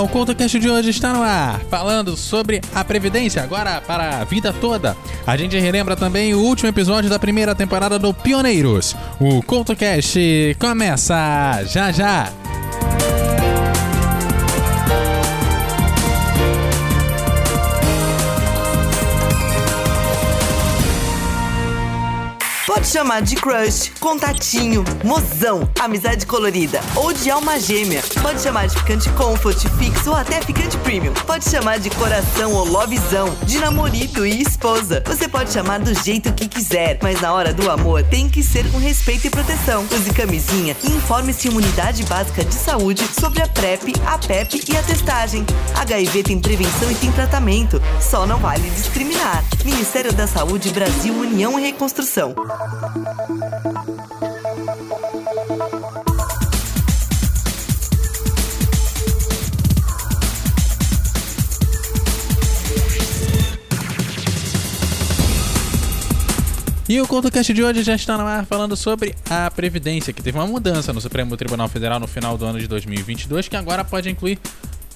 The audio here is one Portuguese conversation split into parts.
O CoutoCast de hoje está no ar, falando sobre a Previdência, agora para a vida toda. A gente relembra também o último episódio da primeira temporada do Pioneiros. O CoutoCast começa já já! Pode chamar de crush, contatinho, mozão, amizade colorida ou de alma gêmea. Pode chamar de ficante comfort, fixo ou até ficante premium. Pode chamar de coração ou lovezão, de namorado e esposa. Você pode chamar do jeito que quiser, mas na hora do amor tem que ser com respeito e proteção. Use camisinha e informe-se em unidade básica de saúde sobre a PrEP, a PEP e a testagem. HIV tem prevenção e tem tratamento. Só não vale discriminar. Ministério da Saúde, Brasil, União e Reconstrução. E o CoutoCast de hoje já está no ar falando sobre a Previdência, que teve uma mudança no Supremo Tribunal Federal no final do ano de 2022, que agora pode incluir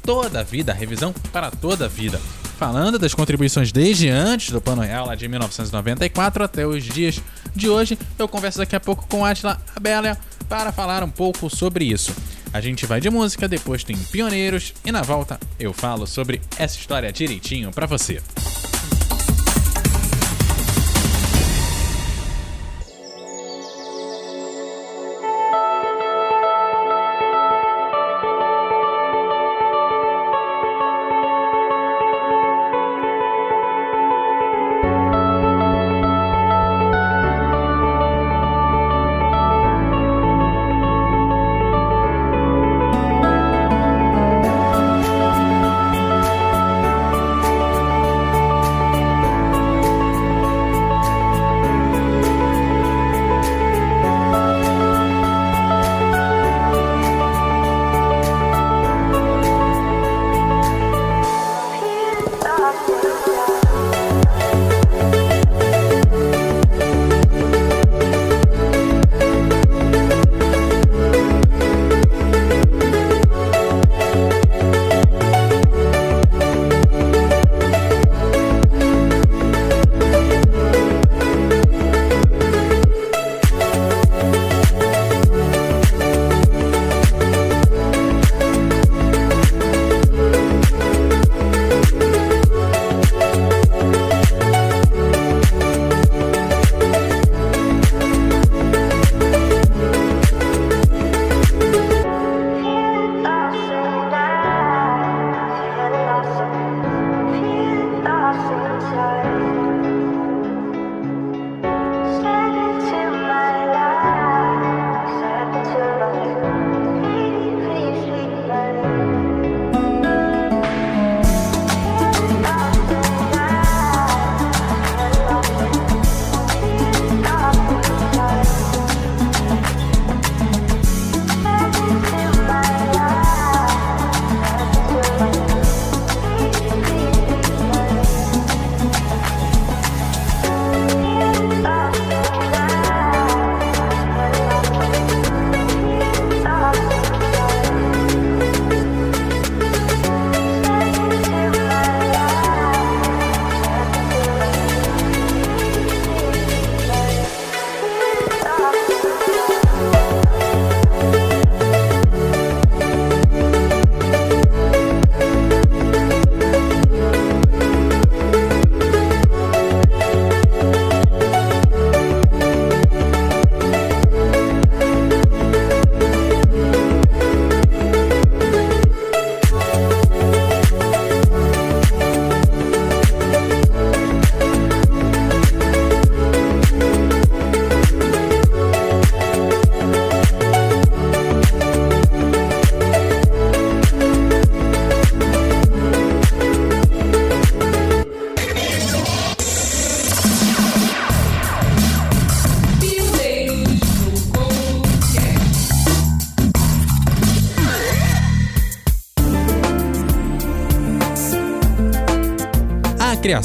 toda a vida, a revisão para toda a vida. Falando das contribuições desde antes do Plano Real, lá de 1994 até os dias de hoje, eu converso daqui a pouco com Atila Abélia para falar um pouco sobre isso. A gente vai de música, depois tem Pioneiros e na volta eu falo sobre essa história direitinho para você.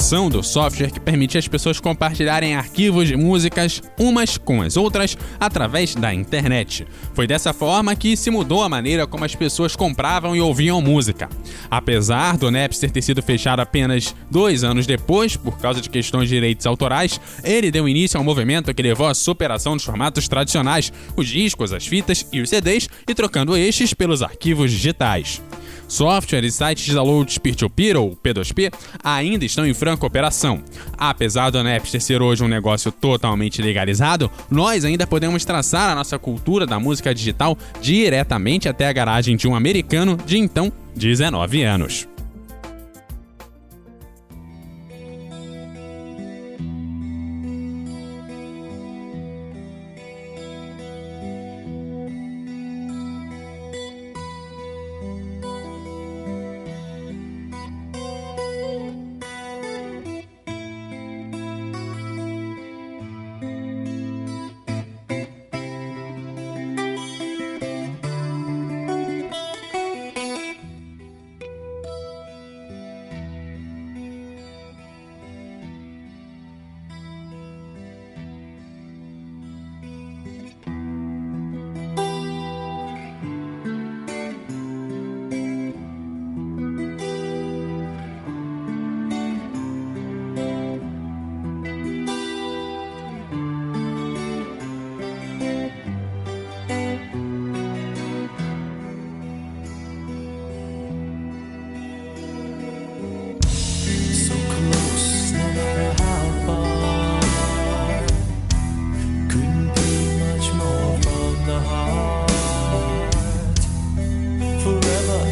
Do software que permite as pessoas compartilharem arquivos de músicas umas com as outras através da internet. Foi dessa forma que se mudou a maneira como as pessoas compravam e ouviam música. Apesar do Napster ter sido fechado apenas dois anos depois, por causa de questões de direitos autorais, ele deu início a um movimento que levou à superação dos formatos tradicionais, os discos, as fitas e os CDs, e trocando estes pelos arquivos digitais. Software e sites de download peer-to-peer ou P2P ainda estão em franca operação. Apesar do Napster ser hoje um negócio totalmente legalizado, nós ainda podemos traçar a nossa cultura da música digital diretamente até a garagem de um americano de então 19 anos.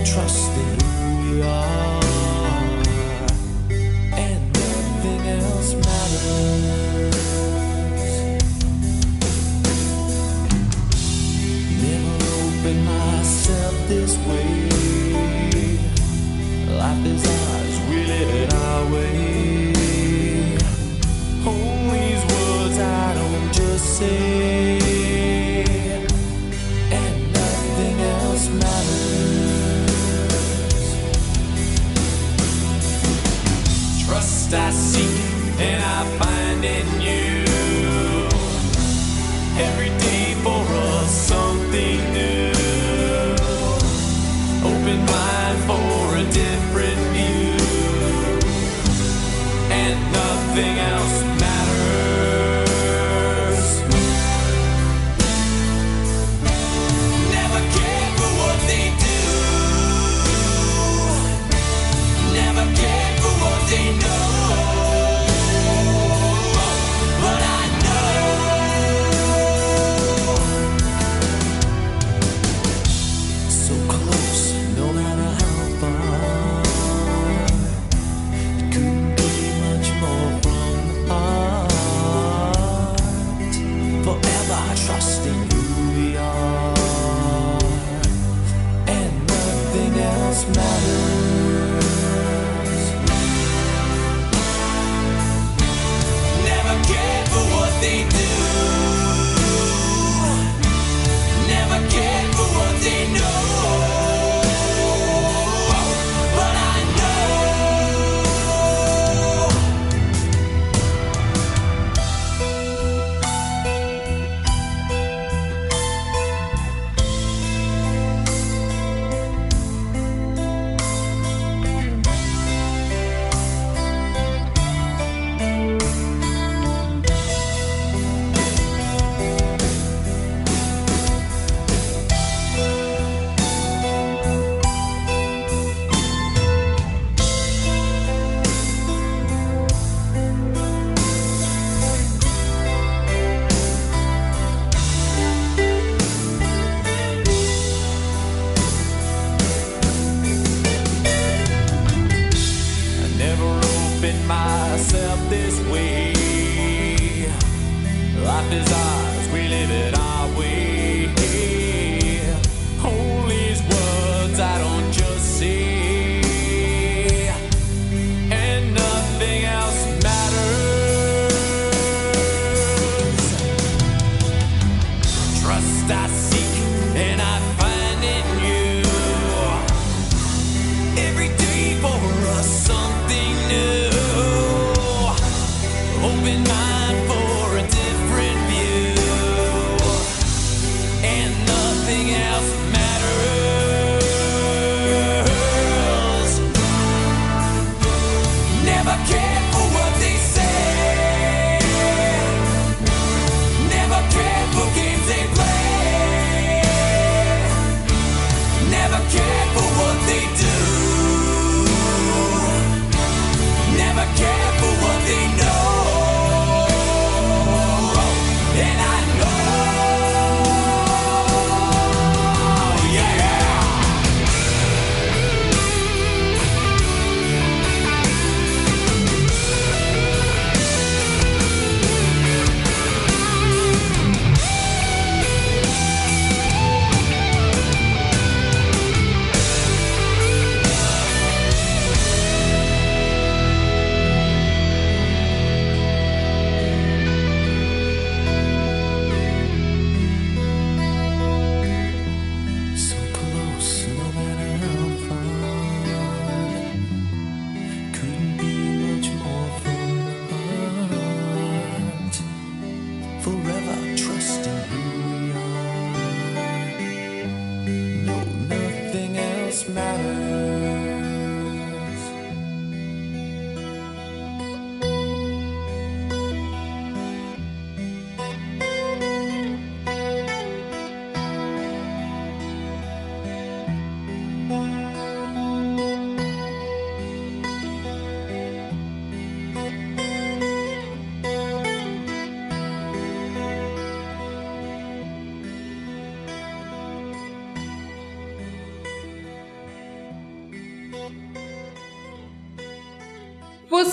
trust in who we are. nothing else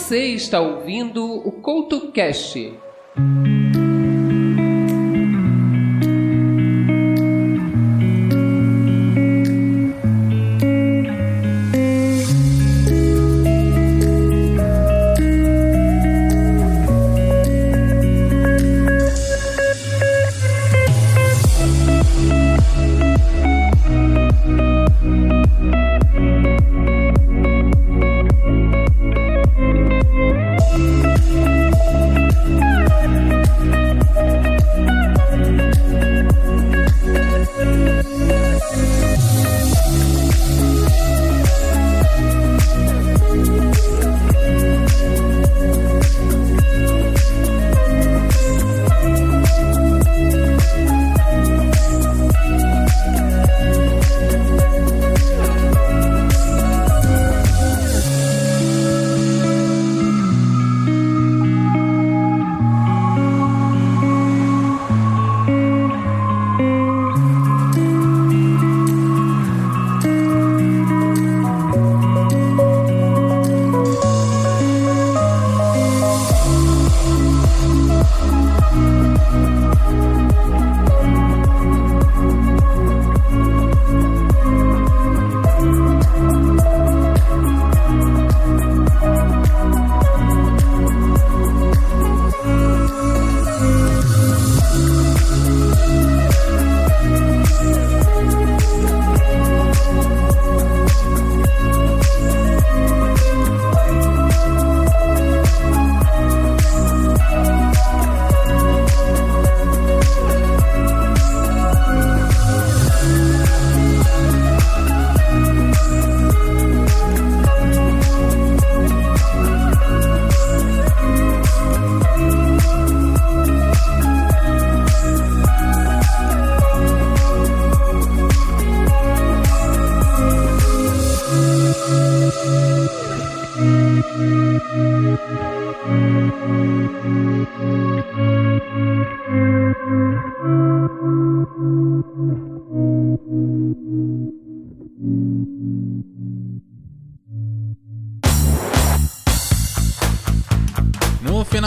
Você está ouvindo o CoutoCast.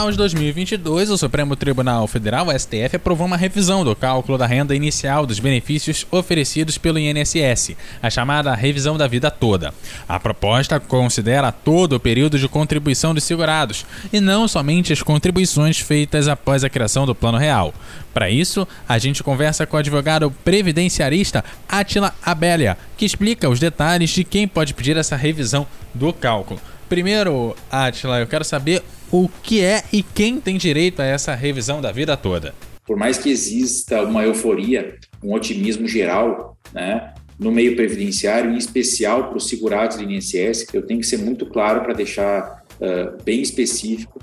Final de 2022, o Supremo Tribunal Federal, STF, aprovou uma revisão do cálculo da renda inicial dos benefícios oferecidos pelo INSS, a chamada revisão da vida toda. A proposta considera todo o período de contribuição dos segurados e não somente as contribuições feitas após a criação do Plano Real. Para isso, a gente conversa com o advogado previdenciarista Atila Abélia, que explica os detalhes de quem pode pedir essa revisão do cálculo. Primeiro, Atila, eu quero saber o que é e quem tem direito a essa revisão da vida toda. Por mais que exista uma euforia, um otimismo geral, né, no meio previdenciário, em especial para os segurados do INSS, eu tenho que ser muito claro para deixar uh, bem específico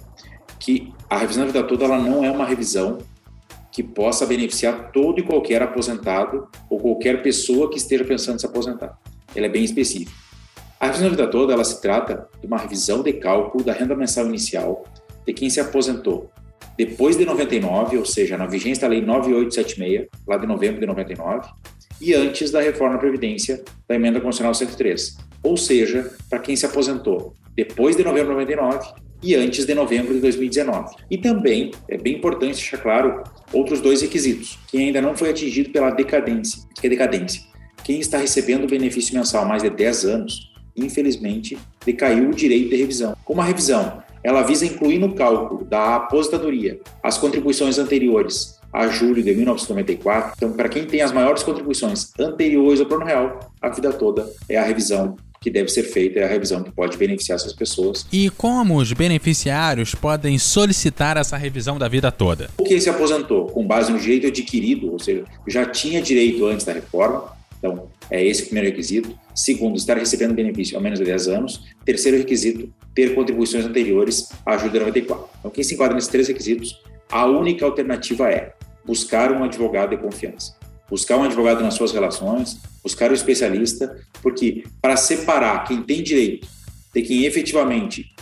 que a revisão da vida toda ela não é uma revisão que possa beneficiar todo e qualquer aposentado ou qualquer pessoa que esteja pensando em se aposentar. Ela é bem específica. A revisão da vida toda ela se trata de uma revisão de cálculo da renda mensal inicial de quem se aposentou depois de 99, ou seja, na vigência da Lei 9876, lá de novembro de 99, e antes da reforma da Previdência da Emenda Constitucional 103, ou seja, para quem se aposentou depois de novembro de 99 e antes de novembro de 2019. E também é bem importante deixar claro outros dois requisitos: quem ainda não foi atingido pela decadência, que é decadência. Quem está recebendo benefício mensal há mais de 10 anos infelizmente, decaiu o direito de revisão. Como a revisão, ela visa incluir no cálculo da aposentadoria as contribuições anteriores a julho de 1994. Então, para quem tem as maiores contribuições anteriores ao Plano Real, a vida toda é a revisão que deve ser feita é a revisão que pode beneficiar essas pessoas. E como os beneficiários podem solicitar essa revisão da vida toda? O que se aposentou com base no direito adquirido, ou seja, já tinha direito antes da reforma, então é esse o primeiro requisito. Segundo, estar recebendo benefício há menos de 10 anos. Terceiro requisito, ter contribuições anteriores à ajuda 94. Então, quem se enquadra nesses três requisitos, a única alternativa é buscar um advogado de confiança buscar um advogado nas suas relações, buscar um especialista, porque para separar quem tem direito de quem efetivamente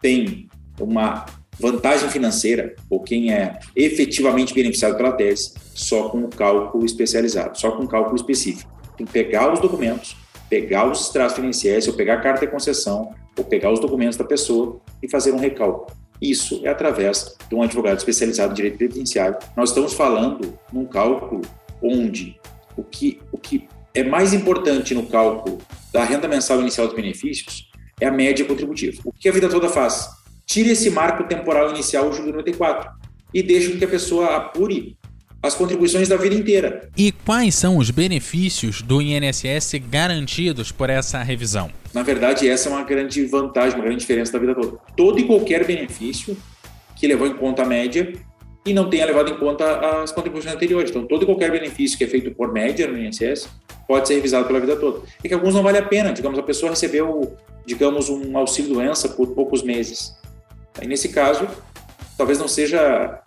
tem uma vantagem financeira ou quem é efetivamente beneficiado pela tese, só com o cálculo especializado, só com o cálculo específico. Tem que pegar os documentos, pegar os extratos financeiros, ou pegar a carta de concessão, ou pegar os documentos da pessoa e fazer um recálculo. Isso é através de um advogado especializado em direito previdenciário. Nós estamos falando num cálculo onde o que, o que é mais importante no cálculo da renda mensal inicial dos benefícios é a média contributiva. O que a vida toda faz? Tira esse marco temporal inicial, julho 94, e deixa que a pessoa apure as contribuições da vida inteira. E quais são os benefícios do INSS garantidos por essa revisão? Na verdade, essa é uma grande vantagem, uma grande diferença da vida toda. Todo e qualquer benefício que levou em conta a média e não tenha levado em conta as contribuições anteriores. Então, todo e qualquer benefício que é feito por média no INSS pode ser revisado pela vida toda. E que alguns não vale a pena. Digamos, a pessoa recebeu, digamos, um auxílio-doença por poucos meses. Aí, nesse caso, talvez não seja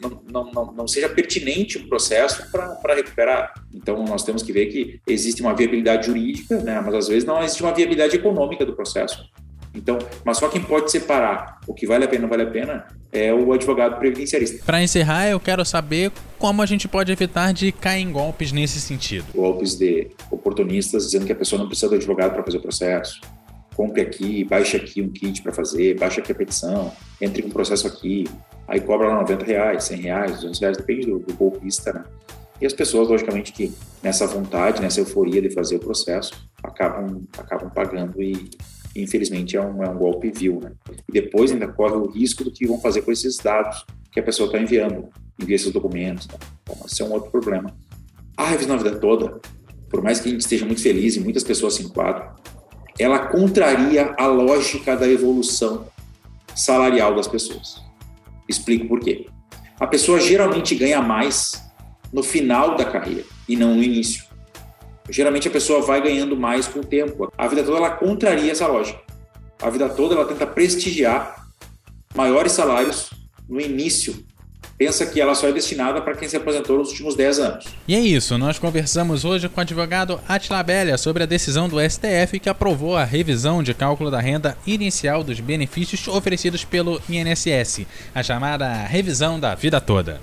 não, não, não, seja pertinente o processo para recuperar. Então, nós temos que ver que existe uma viabilidade jurídica, né, mas às vezes não existe uma viabilidade econômica do processo. Então, mas só quem pode separar o que vale a pena e não vale a pena é o advogado previdenciarista. Para encerrar, eu quero saber como a gente pode evitar de cair em golpes nesse sentido. Golpes de oportunistas dizendo que a pessoa não precisa do advogado para fazer o processo. Compre aqui, baixe aqui um kit para fazer, baixe aqui a petição, entre com um processo aqui, aí cobra lá 90 reais, 100 reais, 200 reais, depende do, do golpista, né? E as pessoas, logicamente, que nessa vontade, nessa euforia de fazer o processo, acabam, acabam pagando e, infelizmente é um, é um golpe vil. Né? E depois ainda corre o risco do que vão fazer com esses dados que a pessoa está enviando, envia esses documentos. Né? Então, esse é um outro problema. A revisão da vida toda, por mais que a gente esteja muito feliz e muitas pessoas se enquadram, ela contraria a lógica da evolução salarial das pessoas. Explico por quê. A pessoa geralmente ganha mais no final da carreira e não no início. Geralmente a pessoa vai ganhando mais com o tempo. A vida toda ela contraria essa lógica. A vida toda ela tenta prestigiar maiores salários no início. Pensa que ela só é destinada para quem se aposentou nos últimos 10 anos. E é isso, nós conversamos hoje com o advogado Atila Bélia sobre a decisão do STF que aprovou a revisão de cálculo da renda inicial dos benefícios oferecidos pelo INSS, a chamada revisão da vida toda.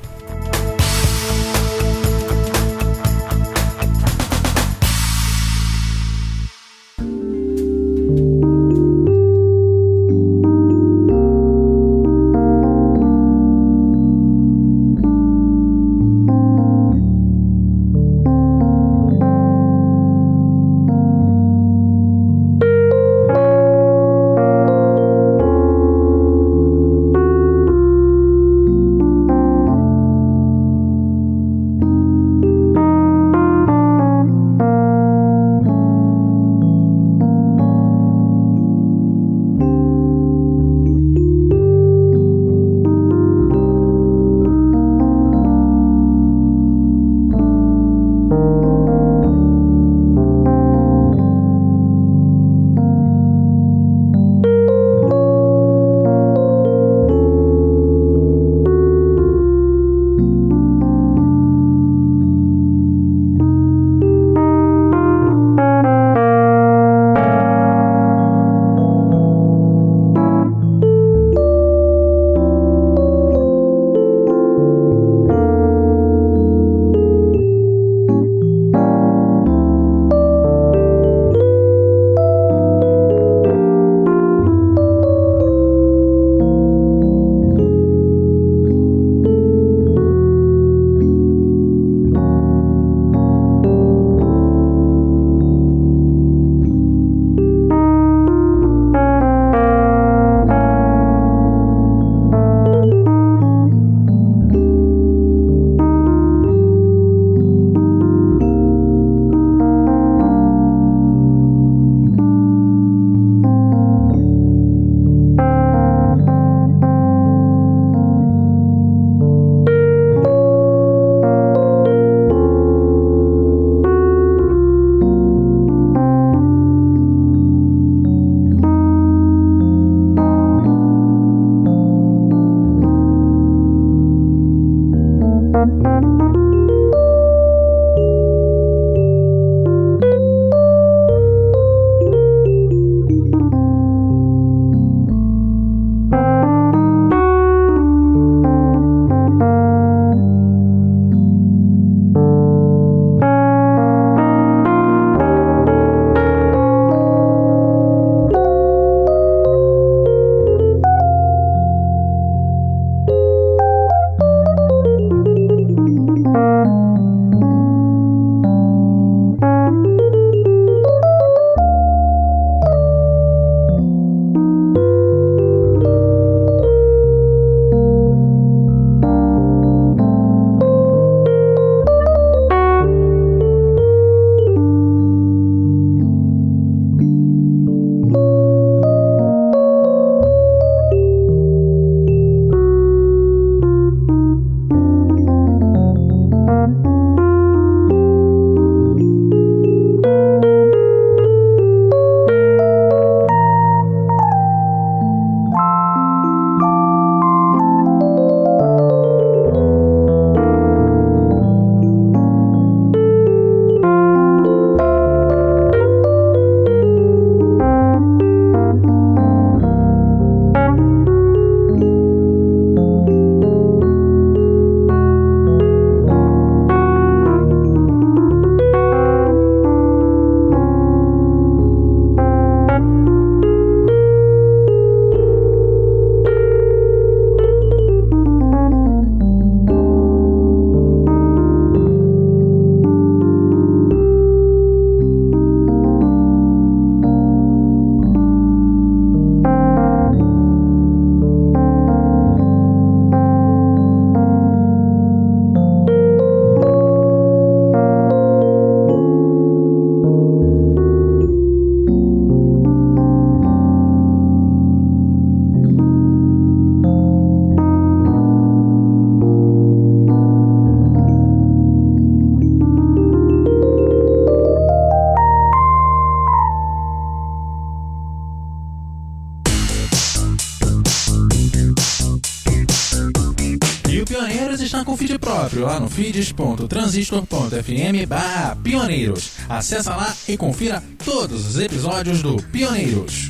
Lá no feeds.transistor.fm barra pioneiros. Acesse lá e confira todos os episódios do Pioneiros.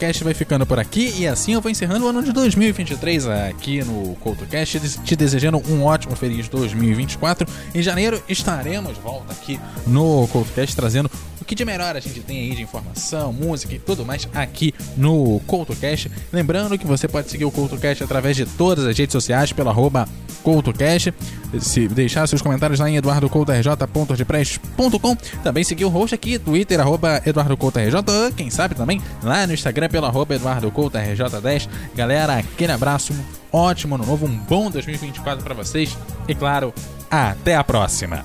CoutoCast vai ficando por aqui e assim eu vou encerrando o ano de 2023 aqui no CoutoCast, te desejando um ótimo feliz 2024. Em janeiro estaremos de volta aqui no CoutoCast trazendo que de melhor a gente tem aí de informação, música e tudo mais aqui no CoutoCast. Lembrando que você pode seguir o CoutoCast através de todas as redes sociais pelo arroba CoutoCast. Se deixar seus comentários lá em eduardocoutorj.wordpress.com. Também seguir o host aqui, Twitter, arroba EduardoCoutoRJ. Quem sabe também lá no Instagram pelo arroba EduardoCoutoRJ10. Galera, aquele abraço, um ótimo ano novo, um bom 2024 para vocês. E claro, até a próxima!